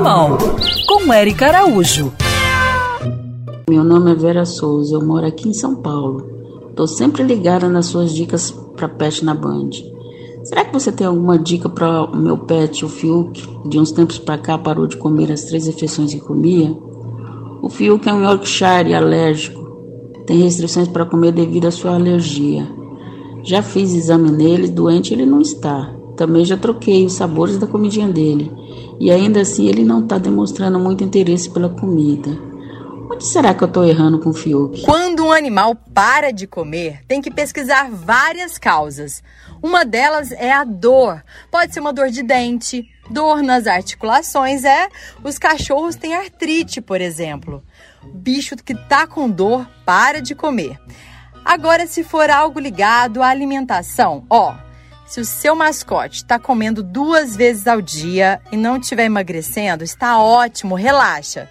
Animal, com Eric Araújo. Meu nome é Vera Souza, eu moro aqui em São Paulo. Tô sempre ligada nas suas dicas para pet na Band. Será que você tem alguma dica para o meu pet, o Fiuk? De uns tempos para cá parou de comer as três refeições que comia. O Fiuk é um Yorkshire alérgico. Tem restrições para comer devido à sua alergia. Já fiz exame nele, doente ele não está. Também já troquei os sabores da comidinha dele. E ainda assim ele não está demonstrando muito interesse pela comida. Onde será que eu estou errando com o Fiuk? Quando um animal para de comer, tem que pesquisar várias causas. Uma delas é a dor. Pode ser uma dor de dente, dor nas articulações, é. Os cachorros têm artrite, por exemplo. Bicho que tá com dor para de comer. Agora, se for algo ligado à alimentação, ó, se o seu mascote está comendo duas vezes ao dia e não estiver emagrecendo, está ótimo, relaxa.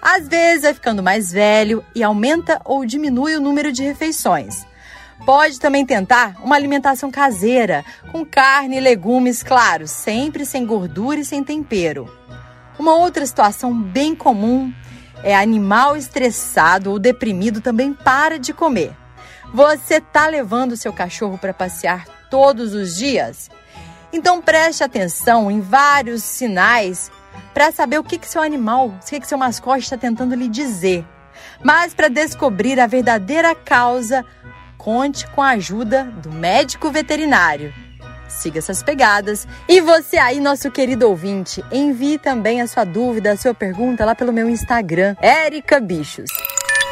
Às vezes vai ficando mais velho e aumenta ou diminui o número de refeições. Pode também tentar uma alimentação caseira, com carne e legumes, claro, sempre sem gordura e sem tempero. Uma outra situação bem comum é animal estressado ou deprimido também para de comer. Você tá levando seu cachorro para passear todos os dias? Então preste atenção em vários sinais para saber o que, que seu animal, o que, que seu mascote está tentando lhe dizer. Mas para descobrir a verdadeira causa, conte com a ajuda do médico veterinário. Siga essas pegadas. E você aí, nosso querido ouvinte, envie também a sua dúvida, a sua pergunta lá pelo meu Instagram, Érica Bichos.